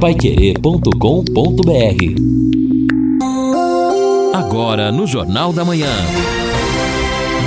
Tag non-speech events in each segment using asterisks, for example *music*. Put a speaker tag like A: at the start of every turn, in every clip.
A: Paiquerê.com.br Agora no Jornal da Manhã.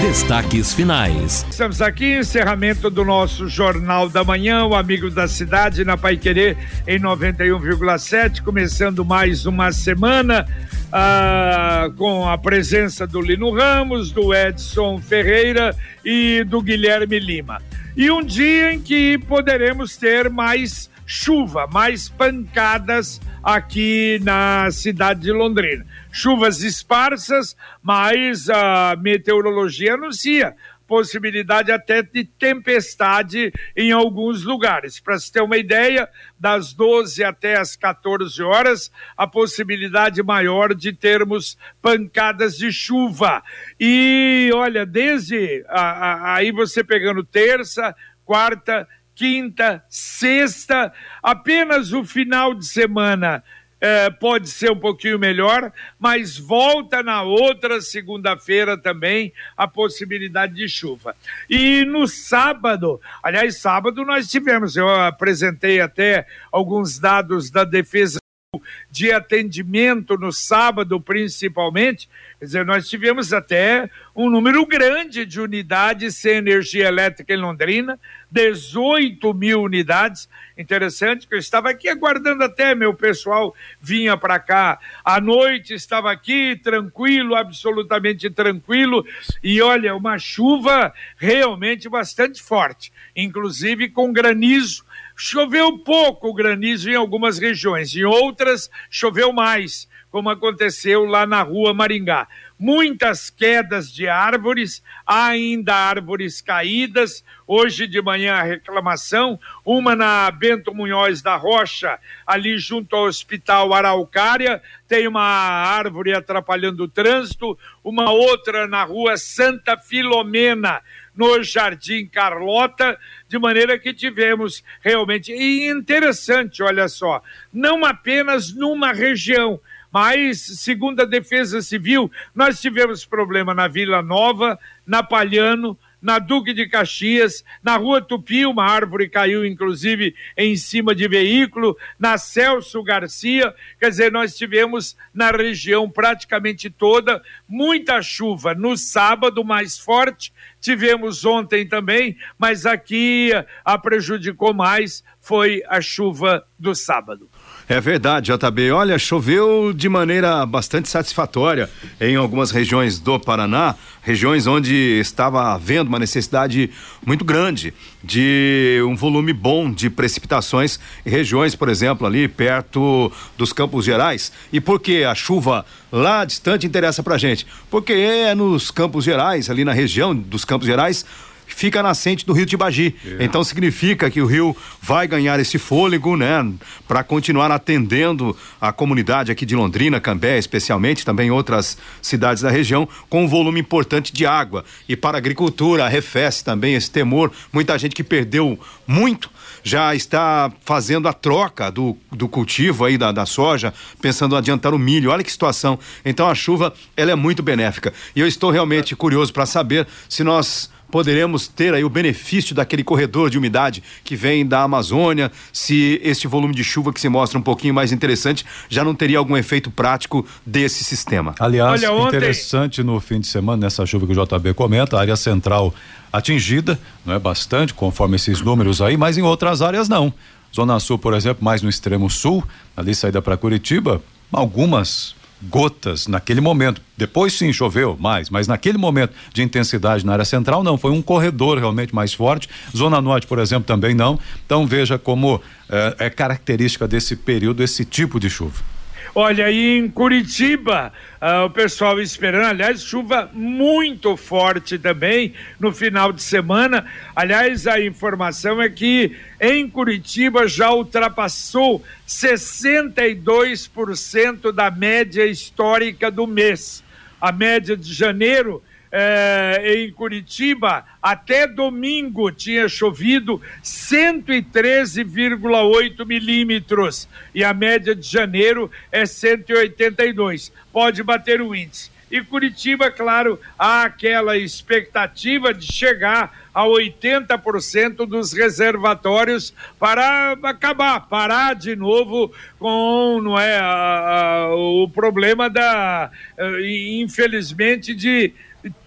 A: Destaques finais.
B: Estamos aqui, encerramento do nosso Jornal da Manhã, o Amigo da Cidade, na Pai Querer, em 91,7, começando mais uma semana. Ah, com a presença do Lino Ramos, do Edson Ferreira e do Guilherme Lima. E um dia em que poderemos ter mais chuva, mais pancadas aqui na cidade de Londrina. Chuvas esparsas, mas a meteorologia anuncia possibilidade até de tempestade em alguns lugares. Para se ter uma ideia, das 12 até as 14 horas, a possibilidade maior de termos pancadas de chuva. E olha, desde a, a, aí você pegando terça, quarta, quinta, sexta, apenas o final de semana é, pode ser um pouquinho melhor, mas volta na outra segunda-feira também a possibilidade de chuva. E no sábado, aliás, sábado nós tivemos, eu apresentei até alguns dados da Defesa de atendimento no sábado, principalmente, quer dizer, nós tivemos até um número grande de unidades sem energia elétrica em Londrina, 18 mil unidades. Interessante que eu estava aqui aguardando até meu pessoal vinha para cá à noite, estava aqui tranquilo, absolutamente tranquilo, e olha, uma chuva realmente bastante forte, inclusive com granizo Choveu pouco granizo em algumas regiões, em outras choveu mais, como aconteceu lá na rua Maringá. Muitas quedas de árvores, ainda árvores caídas. Hoje de manhã a reclamação, uma na Bento Munhoz da Rocha, ali junto ao Hospital Araucária, tem uma árvore atrapalhando o trânsito, uma outra na rua Santa Filomena, no Jardim Carlota, de maneira que tivemos realmente. E interessante, olha só, não apenas numa região, mas, segundo a Defesa Civil, nós tivemos problema na Vila Nova, na Palhano, na Duque de Caxias, na Rua Tupi, uma árvore caiu inclusive em cima de veículo, na Celso Garcia, quer dizer, nós tivemos na região praticamente toda muita chuva no sábado mais forte, tivemos ontem também, mas aqui a prejudicou mais foi a chuva do sábado.
C: É verdade, JB. Olha, choveu de maneira bastante satisfatória em algumas regiões do Paraná, regiões onde estava havendo uma necessidade muito grande de um volume bom de precipitações, regiões, por exemplo, ali perto dos Campos Gerais. E por que a chuva lá distante interessa pra gente? Porque é nos Campos Gerais, ali na região dos Campos Gerais, fica nascente do rio Tibagi. É. Então significa que o rio vai ganhar esse fôlego, né, para continuar atendendo a comunidade aqui de Londrina, Cambé, especialmente, também outras cidades da região, com um volume importante de água. E para a agricultura arrefece também esse temor. Muita gente que perdeu muito já está fazendo a troca do, do cultivo aí da, da soja, pensando em adiantar o milho. Olha que situação. Então a chuva, ela é muito benéfica. E eu estou realmente curioso para saber se nós poderemos ter aí o benefício daquele corredor de umidade que vem da Amazônia, se este volume de chuva que se mostra um pouquinho mais interessante já não teria algum efeito prático desse sistema.
D: Aliás, Olha, ontem... interessante no fim de semana, nessa chuva que o JB comenta, a área central atingida, não é bastante, conforme esses números aí, mas em outras áreas não. Zona Sul, por exemplo, mais no extremo sul, ali saída para Curitiba, algumas gotas naquele momento. Depois sim choveu mais, mas naquele momento de intensidade na área central não, foi um corredor realmente mais forte. Zona Norte, por exemplo, também não. Então veja como é, é característica desse período esse tipo de chuva.
B: Olha, aí em Curitiba, uh, o pessoal esperando, aliás, chuva muito forte também no final de semana. Aliás, a informação é que em Curitiba já ultrapassou 62% da média histórica do mês. A média de janeiro é, em Curitiba, até domingo tinha chovido 113,8 milímetros e a média de janeiro é 182. Pode bater o índice. E Curitiba, claro, há aquela expectativa de chegar a 80% dos reservatórios para acabar, parar de novo com não é, a, a, o problema da, eh, infelizmente, de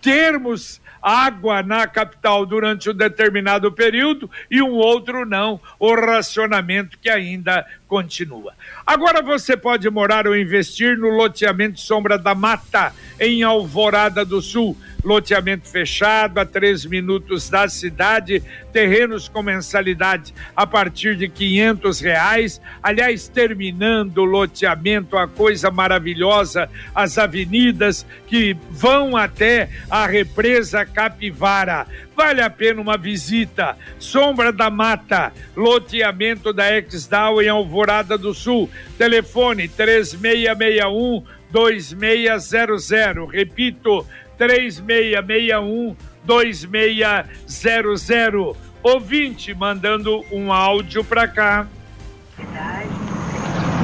B: termos água na capital durante um determinado período e um outro não, o racionamento que ainda continua. Agora você pode morar ou investir no loteamento Sombra da Mata, em Alvorada do Sul loteamento fechado a três minutos da cidade, terrenos com mensalidade a partir de quinhentos reais. Aliás, terminando o loteamento, a coisa maravilhosa, as avenidas que vão até a represa Capivara. Vale a pena uma visita. Sombra da Mata, loteamento da Exdal em Alvorada do Sul. Telefone 3661 2600. Repito, 3661 2600. Ouvinte mandando um áudio para cá.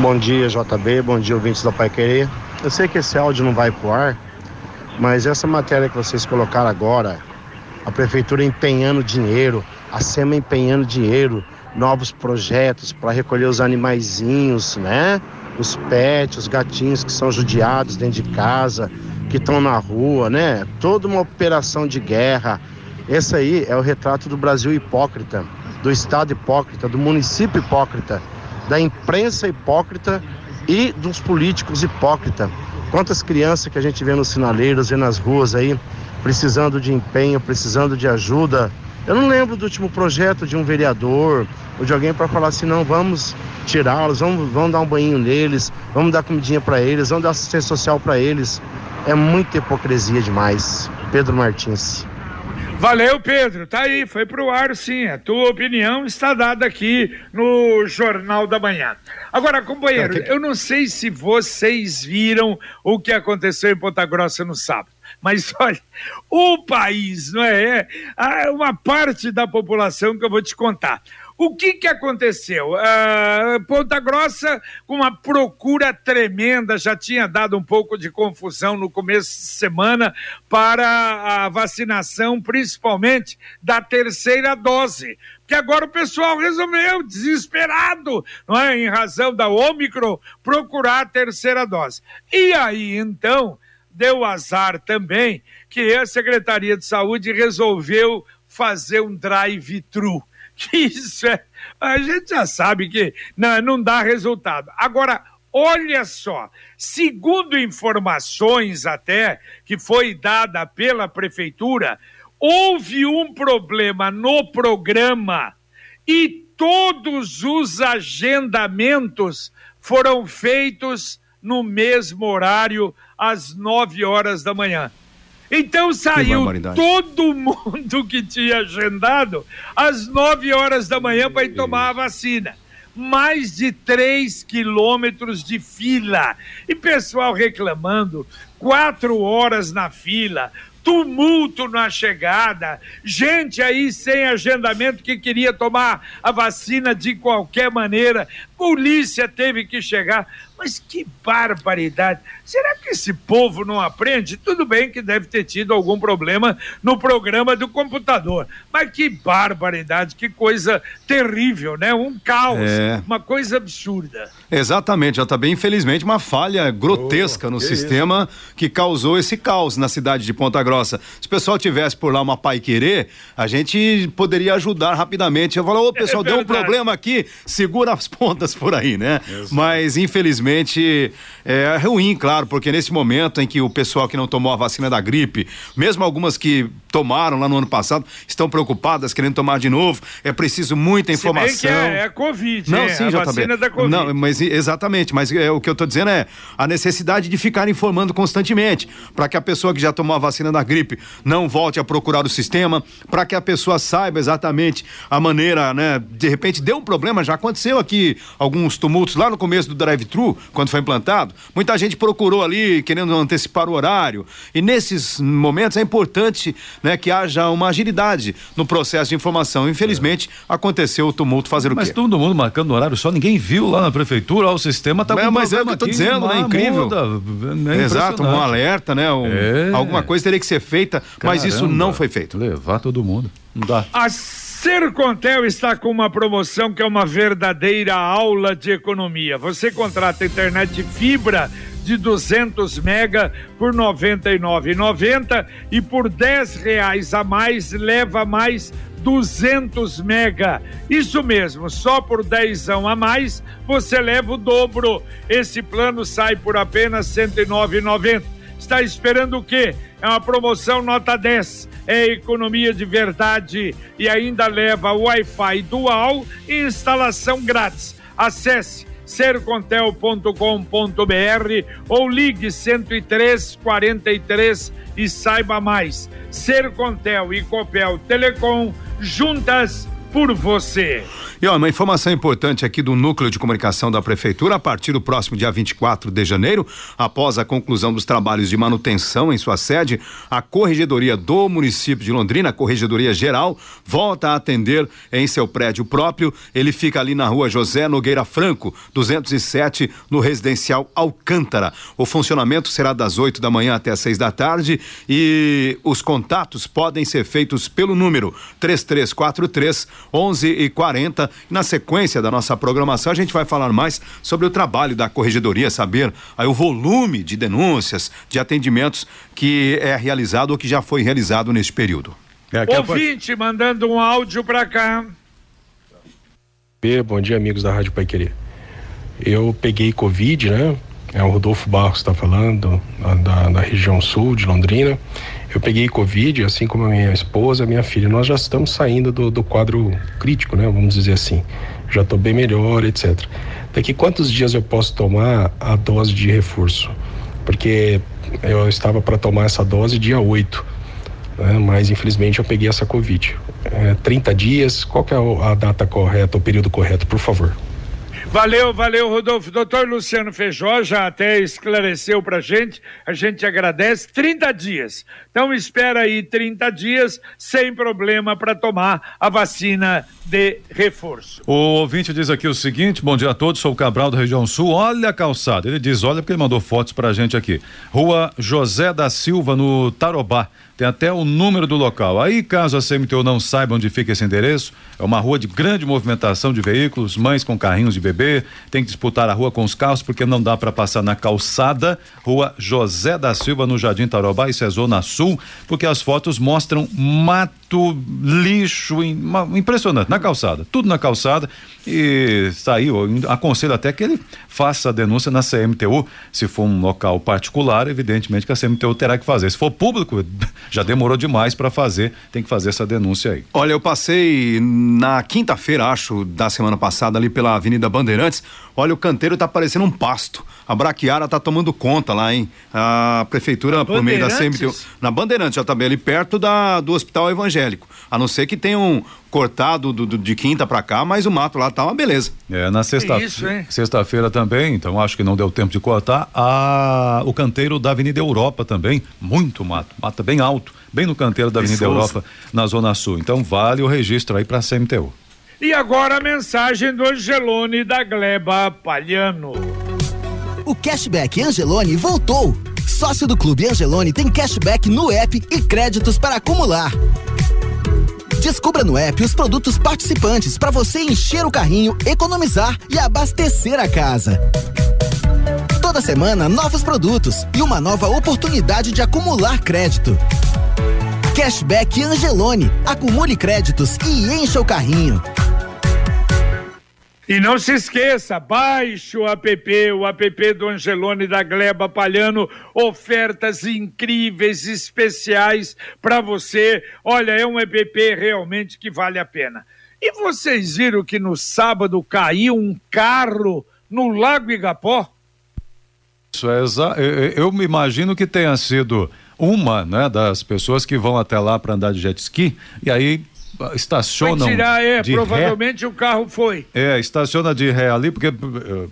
E: Bom dia, JB. Bom dia, ouvintes da Pai Querer. Eu sei que esse áudio não vai pro ar, mas essa matéria que vocês colocaram agora, a prefeitura empenhando dinheiro, a SEMA empenhando dinheiro, novos projetos para recolher os animaizinhos, né? Os pets, os gatinhos que são judiados dentro de casa, que estão na rua, né? Toda uma operação de guerra. Esse aí é o retrato do Brasil hipócrita, do Estado hipócrita, do município hipócrita, da imprensa hipócrita e dos políticos hipócrita. Quantas crianças que a gente vê nos sinaleiros e nas ruas aí, precisando de empenho, precisando de ajuda. Eu não lembro do último projeto de um vereador ou de alguém para falar assim, não, vamos tirá-los, vamos, vamos dar um banho neles, vamos dar comidinha para eles, vamos dar assistência social para eles. É muita hipocrisia demais. Pedro Martins.
B: Valeu, Pedro. Tá aí, foi pro ar sim. A tua opinião está dada aqui no Jornal da Manhã. Agora, companheiro, eu não sei se vocês viram o que aconteceu em Ponta Grossa no sábado. Mas *laughs* olha, o país, não é? é uma parte da população que eu vou te contar. O que, que aconteceu? Uh, Ponta Grossa, com uma procura tremenda, já tinha dado um pouco de confusão no começo de semana para a vacinação, principalmente da terceira dose. Porque agora o pessoal resolveu, desesperado, não é? em razão da Ômicron, procurar a terceira dose. E aí, então, deu azar também que a Secretaria de Saúde resolveu fazer um drive-thru *laughs* isso é. A gente já sabe que não, não dá resultado. Agora, olha só, segundo informações até que foi dada pela prefeitura, houve um problema no programa e todos os agendamentos foram feitos no mesmo horário, às nove horas da manhã. Então saiu todo mundo que tinha agendado às 9 horas da manhã para ir tomar a vacina. Mais de 3 quilômetros de fila. E pessoal reclamando, quatro horas na fila, tumulto na chegada, gente aí sem agendamento que queria tomar a vacina de qualquer maneira, polícia teve que chegar. Mas que barbaridade! Será que esse povo não aprende? Tudo bem que deve ter tido algum problema no programa do computador, mas que barbaridade, que coisa terrível, né? Um caos, é. uma coisa absurda.
C: Exatamente, já está bem, infelizmente, uma falha grotesca oh, no que sistema isso? que causou esse caos na cidade de Ponta Grossa. Se o pessoal tivesse por lá uma pai querer, a gente poderia ajudar rapidamente. Eu falo, ô pessoal, é deu um problema aqui, segura as pontas por aí, né? Isso. Mas infelizmente é ruim, claro, porque nesse momento em que o pessoal que não tomou a vacina da gripe, mesmo algumas que tomaram lá no ano passado, estão preocupadas, querendo tomar de novo, é preciso muita informação. Se
B: é, é Covid,
C: não,
B: é,
C: sim,
B: a
C: já
B: vacina da Covid.
C: Não, mas exatamente, mas é, o que eu estou dizendo é a necessidade de ficar informando constantemente, para que a pessoa que já tomou a vacina da gripe não volte a procurar o sistema, para que a pessoa saiba exatamente a maneira, né, de repente deu um problema, já aconteceu aqui alguns tumultos lá no começo do drive-thru, quando foi implantado, muita gente procurou ali querendo antecipar o horário. E nesses momentos é importante né, que haja uma agilidade no processo de informação. Infelizmente, é. aconteceu o tumulto fazer o
D: mas
C: quê?
D: Mas todo mundo marcando horário só, ninguém viu lá na prefeitura, ó, o sistema tá
C: com Mas é o que eu tô aqui, dizendo, né? Incrível. É Exato, um alerta, né? Um, é. Alguma coisa teria que ser feita, Caramba, mas isso não foi feito.
D: Levar todo mundo. Não dá.
B: A Sercontel está com uma promoção que é uma verdadeira aula de economia. Você contrata internet fibra de 200 mega por R$ 99,90 e por 10 reais a mais leva mais 200 mega. Isso mesmo, só por 10 a mais você leva o dobro. Esse plano sai por apenas R$ 109,90. Está esperando o quê? É uma promoção nota 10. É economia de verdade e ainda leva Wi-Fi dual e instalação grátis. Acesse sercontel.com.br ou ligue 103 43 e saiba mais. Sercontel e Copel Telecom juntas por você.
C: E ó, uma informação importante aqui do Núcleo de Comunicação da Prefeitura, a partir do próximo dia 24 de janeiro, após a conclusão dos trabalhos de manutenção em sua sede, a Corregedoria do município de Londrina, a Corregedoria Geral, volta a atender em seu prédio próprio. Ele fica ali na rua José Nogueira Franco, 207, no residencial Alcântara. O funcionamento será das 8 da manhã até as 6 da tarde e os contatos podem ser feitos pelo número 3343 11 e 40 na sequência da nossa programação, a gente vai falar mais sobre o trabalho da corregedoria, saber aí o volume de denúncias, de atendimentos que é realizado ou que já foi realizado neste período.
B: É, Ouvinte, mandando um áudio para cá.
F: Bom dia, amigos da Rádio Pai Querer. Eu peguei Covid, né? É o Rodolfo Barros está falando, da, da região sul de Londrina. Eu peguei Covid, assim como a minha esposa, a minha filha. Nós já estamos saindo do, do quadro crítico, né? Vamos dizer assim. Já estou bem melhor, etc. Daqui quantos dias eu posso tomar a dose de reforço? Porque eu estava para tomar essa dose dia 8, né? mas infelizmente eu peguei essa Covid. É, 30 dias, qual é a data correta, o período correto, por favor?
B: Valeu, valeu, Rodolfo. Doutor Luciano Feijó já até esclareceu pra gente, a gente agradece. 30 dias. Então espera aí 30 dias sem problema para tomar a vacina de reforço.
D: O ouvinte diz aqui o seguinte: bom dia a todos, sou o Cabral da região sul. Olha a calçada. Ele diz: olha, porque ele mandou fotos pra gente aqui. Rua José da Silva, no Tarobá. Tem até o número do local. Aí, caso a CMTU não saiba onde fica esse endereço, é uma rua de grande movimentação de veículos, mães com carrinhos de bebê, tem que disputar a rua com os carros porque não dá para passar na calçada. Rua José da Silva, no Jardim Tarobá, isso é Zona Sul, porque as fotos mostram mato, lixo, impressionante, na calçada, tudo na calçada e saiu, aconselho até que ele faça a denúncia na CMTU, se for um local particular, evidentemente que a CMTU terá que fazer. Se for público, já demorou demais para fazer, tem que fazer essa denúncia aí.
C: Olha, eu passei na quinta-feira, acho, da semana passada ali pela Avenida Bandeirantes. Olha, o canteiro tá parecendo um pasto. A Braquiara tá tomando conta lá, hein? A prefeitura, por meio da CMTU. Na Bandeirantes, já também ali perto da, do Hospital Evangélico. A não ser que tenham cortado do, do, de quinta para cá, mas o mato lá tá uma beleza.
D: É, na sexta-feira sexta também, então acho que não deu tempo de cortar, a, o canteiro da Avenida Europa também, muito mato, mata bem alto, bem no canteiro da Avenida Europa, na Zona Sul. Então vale o registro aí para a CMTU.
B: E agora a mensagem do Angelone da Gleba Palhano.
G: O cashback Angelone voltou. Sócio do Clube Angelone tem cashback no app e créditos para acumular. Descubra no app os produtos participantes para você encher o carrinho, economizar e abastecer a casa. Toda semana, novos produtos e uma nova oportunidade de acumular crédito. Cashback Angelone. Acumule créditos e encha o carrinho.
B: E não se esqueça, baixe o app, o app do Angelone da Gleba Palhano, ofertas incríveis, especiais para você. Olha, é um app realmente que vale a pena. E vocês viram que no sábado caiu um carro no Lago Igapó?
D: Isso é eu me imagino que tenha sido uma, né, das pessoas que vão até lá para andar de jet ski e aí estacionam.
B: Vai tirar, é,
D: de
B: provavelmente ré. o carro foi.
D: É, estaciona de ré ali, porque,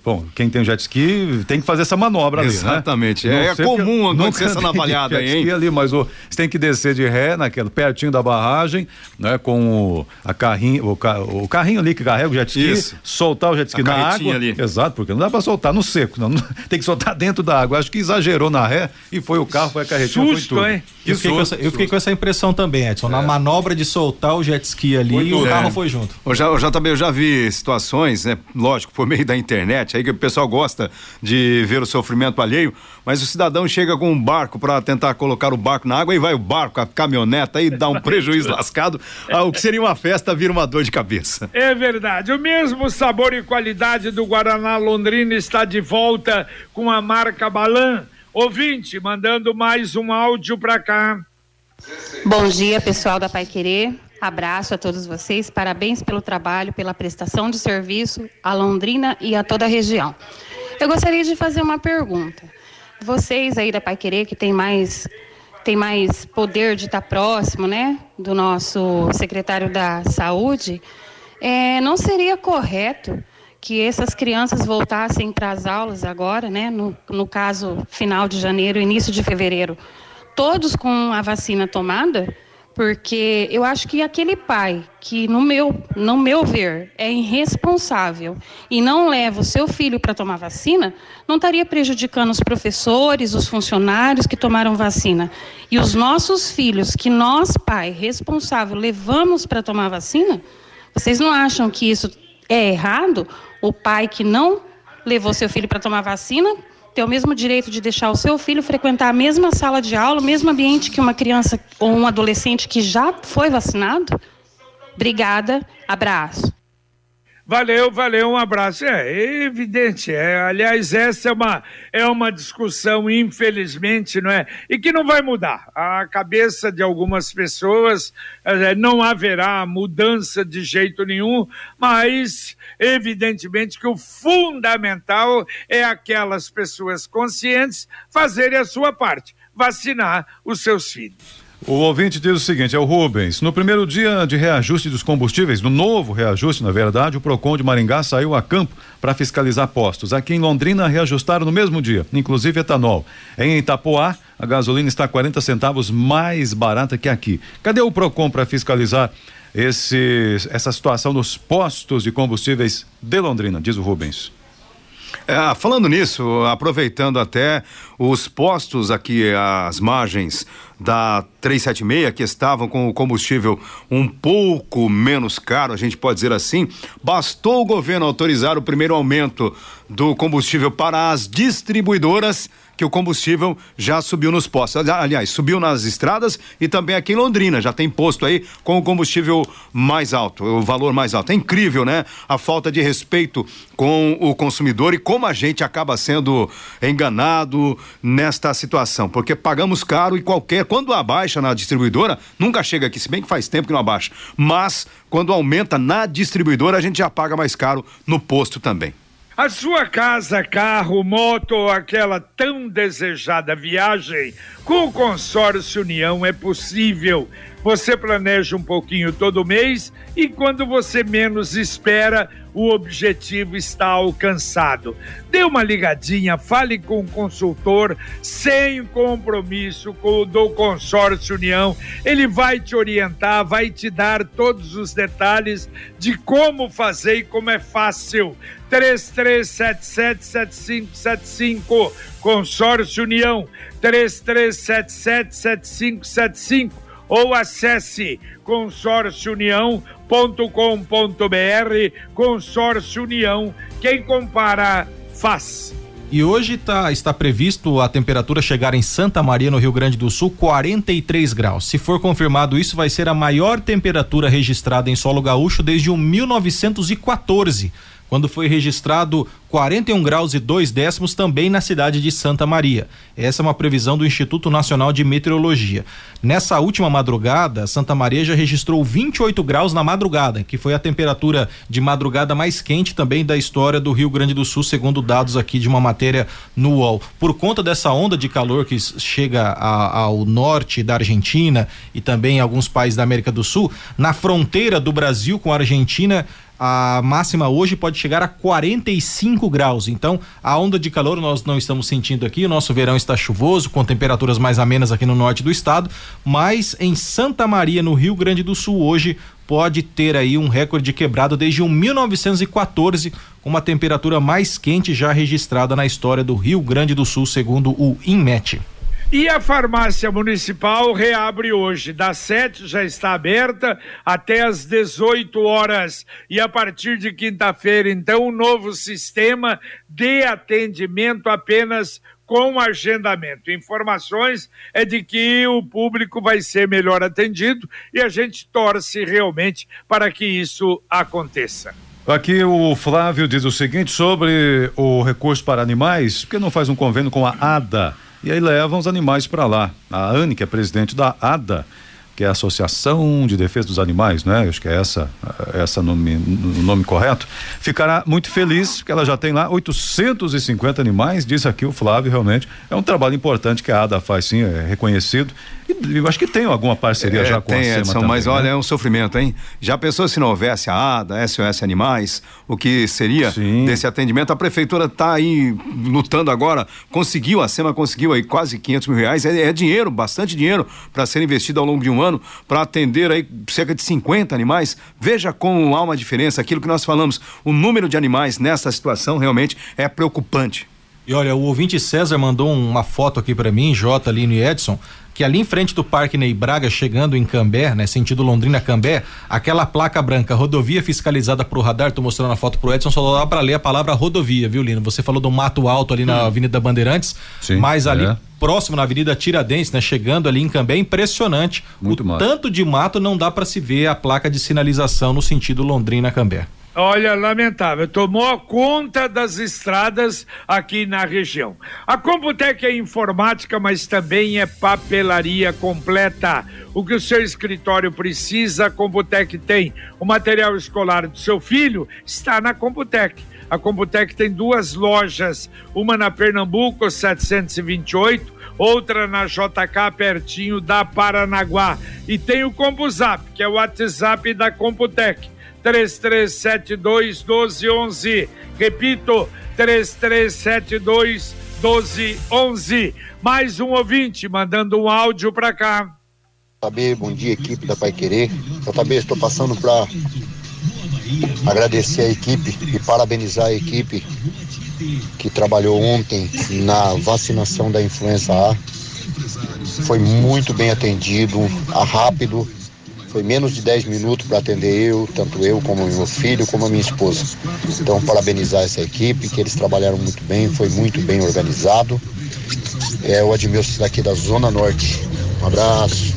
D: bom, quem tem jet ski tem que fazer essa manobra ali,
C: Exatamente. Né? É, é comum acontecer essa *laughs* navalhada aí, hein?
D: ali, mas o, você tem que descer de ré, naquele, pertinho da barragem, né, com o, a carrinho, o, o carrinho ali que carrega o jet ski, Isso. soltar o jet ski a na água. Ali. Exato, porque não dá pra soltar no seco, não, *laughs* tem que soltar dentro da água. Acho que exagerou na ré e foi o carro, foi a carretinha,
B: Susto,
D: foi tudo.
B: Hein?
H: Eu fiquei, essa, eu fiquei, com essa, impressão também, Edson. É. Na manobra de soltar o jet ski ali, o carro é. foi junto.
C: Eu já, eu já também eu já vi situações, né? Lógico, por meio da internet, aí que o pessoal gosta de ver o sofrimento alheio, mas o cidadão chega com um barco para tentar colocar o barco na água e vai o barco, a caminhoneta e dá um *laughs* prejuízo lascado. O que seria uma festa vira uma dor de cabeça.
B: É verdade. O mesmo sabor e qualidade do Guaraná Londrina está de volta com a marca Balan Ouvinte, mandando mais um áudio para cá.
I: Bom dia, pessoal da Pai Querer. Abraço a todos vocês. Parabéns pelo trabalho, pela prestação de serviço a Londrina e a toda a região. Eu gostaria de fazer uma pergunta. Vocês aí da Pai Querer, que tem mais tem mais poder de estar próximo, né, do nosso secretário da Saúde, é, não seria correto que essas crianças voltassem para as aulas agora, né, no, no caso final de janeiro, início de fevereiro, todos com a vacina tomada, porque eu acho que aquele pai que no meu, no meu ver, é irresponsável e não leva o seu filho para tomar vacina, não estaria prejudicando os professores, os funcionários que tomaram vacina. E os nossos filhos, que nós, pai responsável, levamos para tomar vacina, vocês não acham que isso é errado? o pai que não levou seu filho para tomar vacina ter o mesmo direito de deixar o seu filho frequentar a mesma sala de aula, o mesmo ambiente que uma criança ou um adolescente que já foi vacinado? Obrigada, abraço.
B: Valeu, valeu, um abraço. É, evidente, é, aliás, essa é uma, é uma discussão, infelizmente, não é? E que não vai mudar. A cabeça de algumas pessoas é, não haverá mudança de jeito nenhum, mas evidentemente que o fundamental é aquelas pessoas conscientes fazerem a sua parte, vacinar os seus filhos.
D: O ouvinte diz o seguinte, é o Rubens. No primeiro dia de reajuste dos combustíveis, no novo reajuste, na verdade, o PROCON de Maringá saiu a campo para fiscalizar postos. Aqui em Londrina reajustaram no mesmo dia, inclusive etanol. Em Itapoá, a gasolina está 40 centavos mais barata que aqui. Cadê o PROCON para fiscalizar esse, essa situação nos postos de combustíveis de Londrina, diz o Rubens?
C: É, falando nisso, aproveitando até os postos aqui às margens da 376 que estavam com o combustível um pouco menos caro, a gente pode dizer assim, bastou o governo autorizar o primeiro aumento do combustível para as distribuidoras que o combustível já subiu nos postos. Aliás, subiu nas estradas e também aqui em Londrina. Já tem posto aí com o combustível mais alto, o valor mais alto. É incrível, né? A falta de respeito com o consumidor e como a gente acaba sendo enganado nesta situação. Porque pagamos caro e qualquer. Quando abaixa na distribuidora, nunca chega aqui, se bem que faz tempo que não abaixa. Mas quando aumenta na distribuidora, a gente já paga mais caro no posto também.
B: A sua casa, carro, moto ou aquela tão desejada viagem com o consórcio União é possível. Você planeja um pouquinho todo mês e quando você menos espera, o objetivo está alcançado. Dê uma ligadinha, fale com o consultor sem compromisso com o do Consórcio União. Ele vai te orientar, vai te dar todos os detalhes de como fazer e como é fácil. 33777575 Consórcio União 33777575 ou acesse consórciounião.com.br Consórcio União, quem compara faz.
H: E hoje tá, está previsto a temperatura chegar em Santa Maria, no Rio Grande do Sul, 43 graus. Se for confirmado isso, vai ser a maior temperatura registrada em solo gaúcho desde o 1914 quando foi registrado 41 graus e 2 décimos também na cidade de Santa Maria. Essa é uma previsão do Instituto Nacional de Meteorologia. Nessa última madrugada, Santa Maria já registrou 28 graus na madrugada, que foi a temperatura de madrugada mais quente também da história do Rio Grande do Sul, segundo dados aqui de uma matéria no UOL. Por conta dessa onda de calor que chega a, ao norte da Argentina e também alguns países da América do Sul, na fronteira do Brasil com a Argentina, a máxima hoje pode chegar a 45 graus. Então, a onda de calor nós não estamos sentindo aqui. O nosso verão está chuvoso, com temperaturas mais amenas aqui no norte do estado. Mas em Santa Maria, no Rio Grande do Sul, hoje pode ter aí um recorde quebrado desde 1914, com uma temperatura mais quente já registrada na história do Rio Grande do Sul, segundo o INMET.
B: E a farmácia municipal reabre hoje, das 7 já está aberta até às 18 horas. E a partir de quinta-feira, então, um novo sistema de atendimento apenas com agendamento. Informações é de que o público vai ser melhor atendido e a gente torce realmente para que isso aconteça.
D: Aqui o Flávio diz o seguinte sobre o recurso para animais, porque não faz um convênio com a ADA? E aí levam os animais para lá. A Anne, que é presidente da ADA, que é a Associação de Defesa dos Animais, né? Acho que é essa, essa nome, o nome correto. Ficará muito feliz porque ela já tem lá 850 animais, diz aqui o Flávio, realmente. É um trabalho importante que a ADA faz, sim, é reconhecido. E eu acho que tem alguma parceria é, já com tem, a SEMA
C: também, mas né? olha, é um sofrimento, hein? Já pensou se não houvesse a ADA, SOS Animais, o que seria Sim. desse atendimento? A prefeitura está aí lutando agora, conseguiu, a SEMA conseguiu aí quase 500 mil reais, é, é dinheiro, bastante dinheiro para ser investido ao longo de um ano para atender aí cerca de 50 animais. Veja como há uma diferença, aquilo que nós falamos, o número de animais nessa situação realmente é preocupante.
H: E olha, o ouvinte César mandou uma foto aqui para mim, J, Lino e Edson, que ali em frente do Parque Ney Braga, chegando em Cambé, né, sentido Londrina-Cambé, aquela placa branca, rodovia fiscalizada pro radar, tô mostrando a foto pro Edson, só dá pra ler a palavra rodovia, viu, Lino? Você falou do mato alto ali na. Avenida Bandeirantes, Sim, mas ali é. próximo na Avenida Tiradentes, né, chegando ali em Cambé, é impressionante. Muito o mais. tanto de mato não dá para se ver a placa de sinalização no sentido Londrina-Cambé.
B: Olha, lamentável, tomou conta das estradas aqui na região. A Computec é informática, mas também é papelaria completa. O que o seu escritório precisa, a Computec tem. O material escolar do seu filho está na Computec. A Computec tem duas lojas, uma na Pernambuco 728, outra na JK pertinho da Paranaguá. E tem o CompuZap, que é o WhatsApp da Computec 3372 1211. Repito, 3372 1211. Mais um ouvinte mandando um áudio para cá.
J: JB, bom dia, equipe da Pai Querer. JB, estou passando para agradecer a equipe e parabenizar a equipe que trabalhou ontem na vacinação da influenza A. Foi muito bem atendido, rápido, foi menos de 10 minutos para atender eu, tanto eu como meu filho, como a minha esposa. Então, parabenizar essa equipe, que eles trabalharam muito bem, foi muito bem organizado. É o Admilson daqui da Zona Norte. Um abraço.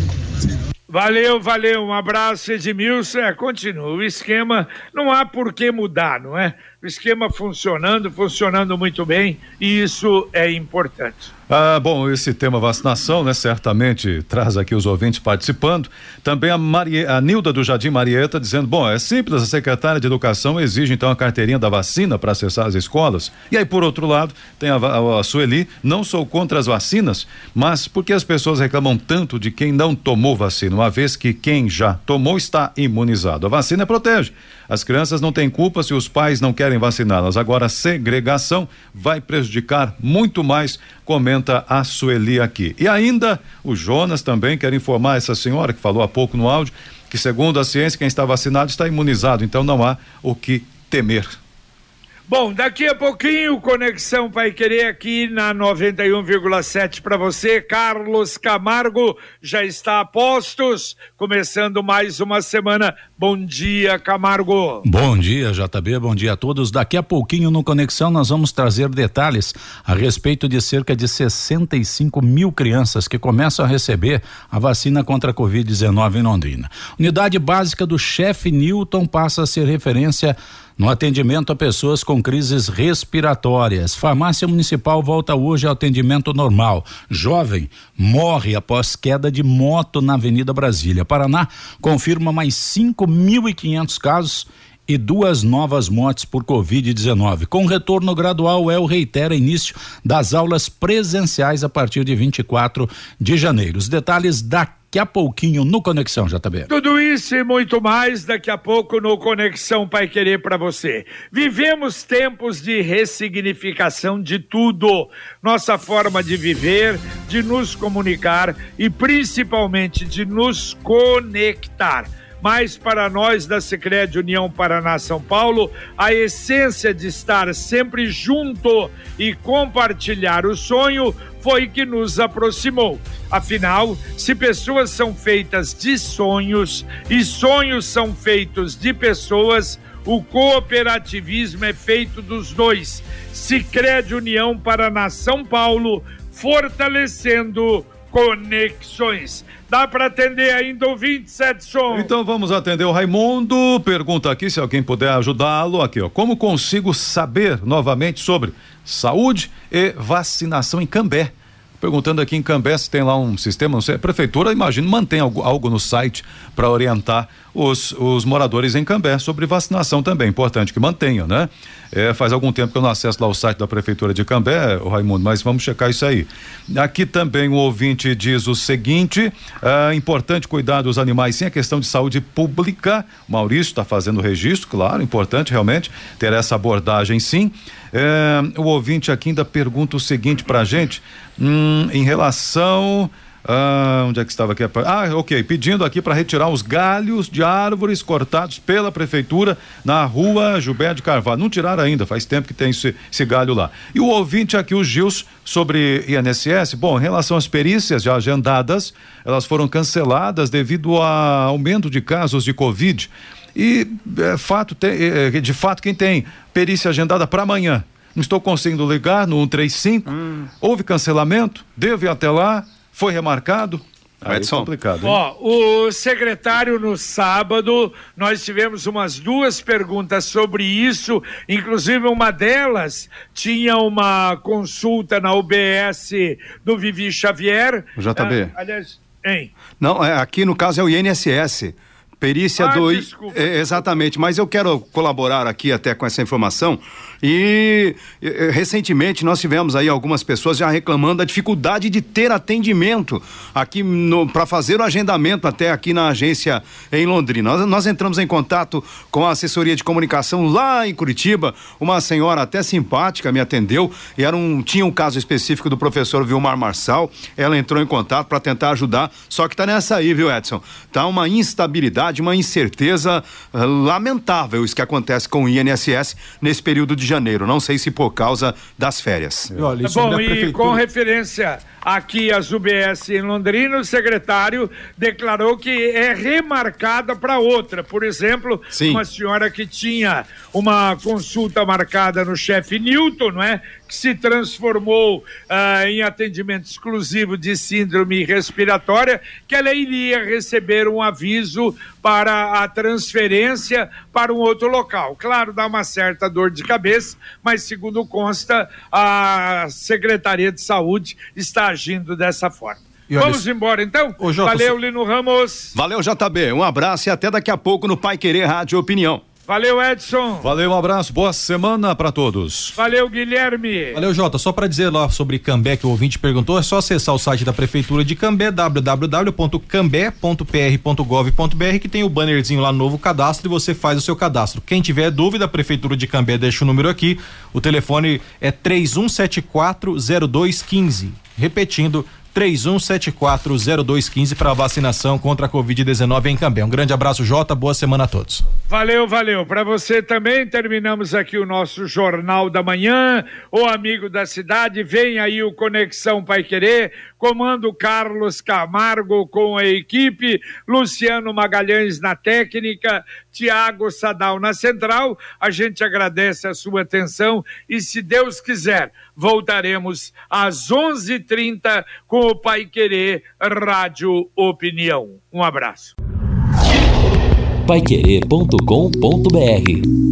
B: Valeu, valeu, um abraço, Edmilson. É, continua. O esquema não há por que mudar, não é? O esquema funcionando, funcionando muito bem, e isso é importante.
D: Ah, bom, esse tema vacinação, né, certamente traz aqui os ouvintes participando. Também a, Marie, a Nilda do Jardim Marieta dizendo: bom, é simples, a secretária de Educação exige então a carteirinha da vacina para acessar as escolas. E aí, por outro lado, tem a, a, a Sueli: não sou contra as vacinas, mas por que as pessoas reclamam tanto de quem não tomou vacina, uma vez que quem já tomou está imunizado? A vacina protege. As crianças não têm culpa se os pais não querem vaciná-las. Agora, a segregação vai prejudicar muito mais, comenta a Sueli aqui. E ainda o Jonas também quer informar essa senhora que falou há pouco no áudio que, segundo a ciência, quem está vacinado está imunizado. Então não há o que temer.
B: Bom, daqui a pouquinho, Conexão Pai Querer aqui na 91,7 para você. Carlos Camargo já está a postos, começando mais uma semana. Bom dia, Camargo.
K: Bom dia, JB. Bom dia a todos. Daqui a pouquinho no Conexão nós vamos trazer detalhes a respeito de cerca de 65 mil crianças que começam a receber a vacina contra a Covid-19 em Londrina. Unidade básica do chefe Newton passa a ser referência no atendimento a pessoas com crises respiratórias. Farmácia Municipal volta hoje ao atendimento normal. Jovem morre após queda de moto na Avenida Brasília. Paraná confirma mais 5.500 casos e duas novas mortes por Covid-19. Com retorno gradual, o El reitera início das aulas presenciais a partir de 24 de janeiro. Os detalhes daqui a pouquinho no Conexão JB.
B: Tudo isso e muito mais daqui a pouco no Conexão Pai Querer para você. Vivemos tempos de ressignificação de tudo. Nossa forma de viver, de nos comunicar e principalmente de nos conectar mas para nós da Sicredi União Paraná São Paulo, a essência de estar sempre junto e compartilhar o sonho foi que nos aproximou. Afinal, se pessoas são feitas de sonhos e sonhos são feitos de pessoas, o cooperativismo é feito dos dois. Sicredi União Paraná São Paulo, fortalecendo conexões. Dá para atender ainda o 27 som.
D: Então vamos atender o Raimundo. Pergunta aqui se alguém puder ajudá-lo aqui, ó. Como consigo saber novamente sobre saúde e vacinação em Cambé? Perguntando aqui em Cambé se tem lá um sistema, não sei, a prefeitura, imagino, mantém algo, algo no site para orientar os, os moradores em Cambé sobre vacinação também. Importante que mantenham, né? É, faz algum tempo que eu não acesso lá o site da prefeitura de Cambé, o Raimundo, mas vamos checar isso aí. Aqui também o ouvinte diz o seguinte: é importante cuidar dos animais sim, a questão de saúde pública. Maurício está fazendo o registro, claro, importante realmente ter essa abordagem sim. É, o ouvinte aqui ainda pergunta o seguinte pra gente, hum, em relação. Ah, onde é que estava aqui? Ah, ok. Pedindo aqui para retirar os galhos de árvores cortados pela prefeitura na rua Gilberto de Carvalho. Não tiraram ainda, faz tempo que tem esse, esse galho lá. E o ouvinte aqui, o Gils, sobre INSS. Bom, em relação às perícias já agendadas, elas foram canceladas devido ao aumento de casos de Covid. E é, fato, tem, é, de fato, quem tem perícia agendada para amanhã, não estou conseguindo ligar no 135, hum. houve cancelamento, devo ir até lá, foi remarcado.
C: Aí Edson. É complicado.
B: Hein? Ó, o secretário no sábado, nós tivemos umas duas perguntas sobre isso, inclusive uma delas tinha uma consulta na UBS do Vivi Xavier.
C: O JB.
B: Ah, aliás, hein?
C: Não, é, aqui no caso é o INSS. Perícia ah, do. É, exatamente, mas eu quero colaborar aqui até com essa informação. E, recentemente nós tivemos aí algumas pessoas já reclamando da dificuldade de ter atendimento aqui para fazer o agendamento até aqui na agência em Londrina. Nós, nós entramos em contato com a assessoria de comunicação lá em Curitiba. Uma senhora até simpática me atendeu e era um tinha um caso específico do professor Vilmar Marçal. Ela entrou em contato para tentar ajudar, só que tá nessa aí, viu, Edson? Tá uma instabilidade, uma incerteza uh, lamentável isso que acontece com o INSS nesse período de janeiro. Não sei se por causa das férias.
B: E olha, Bom, e com referência aqui às UBS em Londrina, o secretário declarou que é remarcada para outra. Por exemplo, Sim. uma senhora que tinha uma consulta marcada no chefe Newton, não é? que se transformou ah, em atendimento exclusivo de síndrome respiratória, que ela iria receber um aviso para a transferência para um outro local. Claro, dá uma certa dor de cabeça, mas segundo consta, a Secretaria de Saúde está agindo dessa forma. Vamos embora então? Valeu, Lino Ramos.
C: Valeu, JB. Um abraço e até daqui a pouco no Pai Querer Rádio Opinião.
B: Valeu, Edson.
D: Valeu, um abraço, boa semana para todos.
B: Valeu, Guilherme.
H: Valeu, Jota. Só para dizer lá sobre Cambé que o ouvinte perguntou, é só acessar o site da Prefeitura de Cambé, www.cambé.pr.gov.br, que tem o bannerzinho lá novo cadastro e você faz o seu cadastro. Quem tiver dúvida, a Prefeitura de Cambé deixa o número aqui. O telefone é 31740215. Repetindo, 31740215 para vacinação contra a Covid-19 em Cambé. Um grande abraço, Jota. Boa semana a todos.
B: Valeu, valeu. Para você também, terminamos aqui o nosso Jornal da Manhã. O amigo da cidade, vem aí o Conexão Pai Querer, comando Carlos Camargo com a equipe, Luciano Magalhães na técnica, Tiago Sadal na central. A gente agradece a sua atenção e, se Deus quiser, voltaremos às 11:30 com o Pai Querer Rádio Opinião. Um abraço.
A: Paiquerê.com.br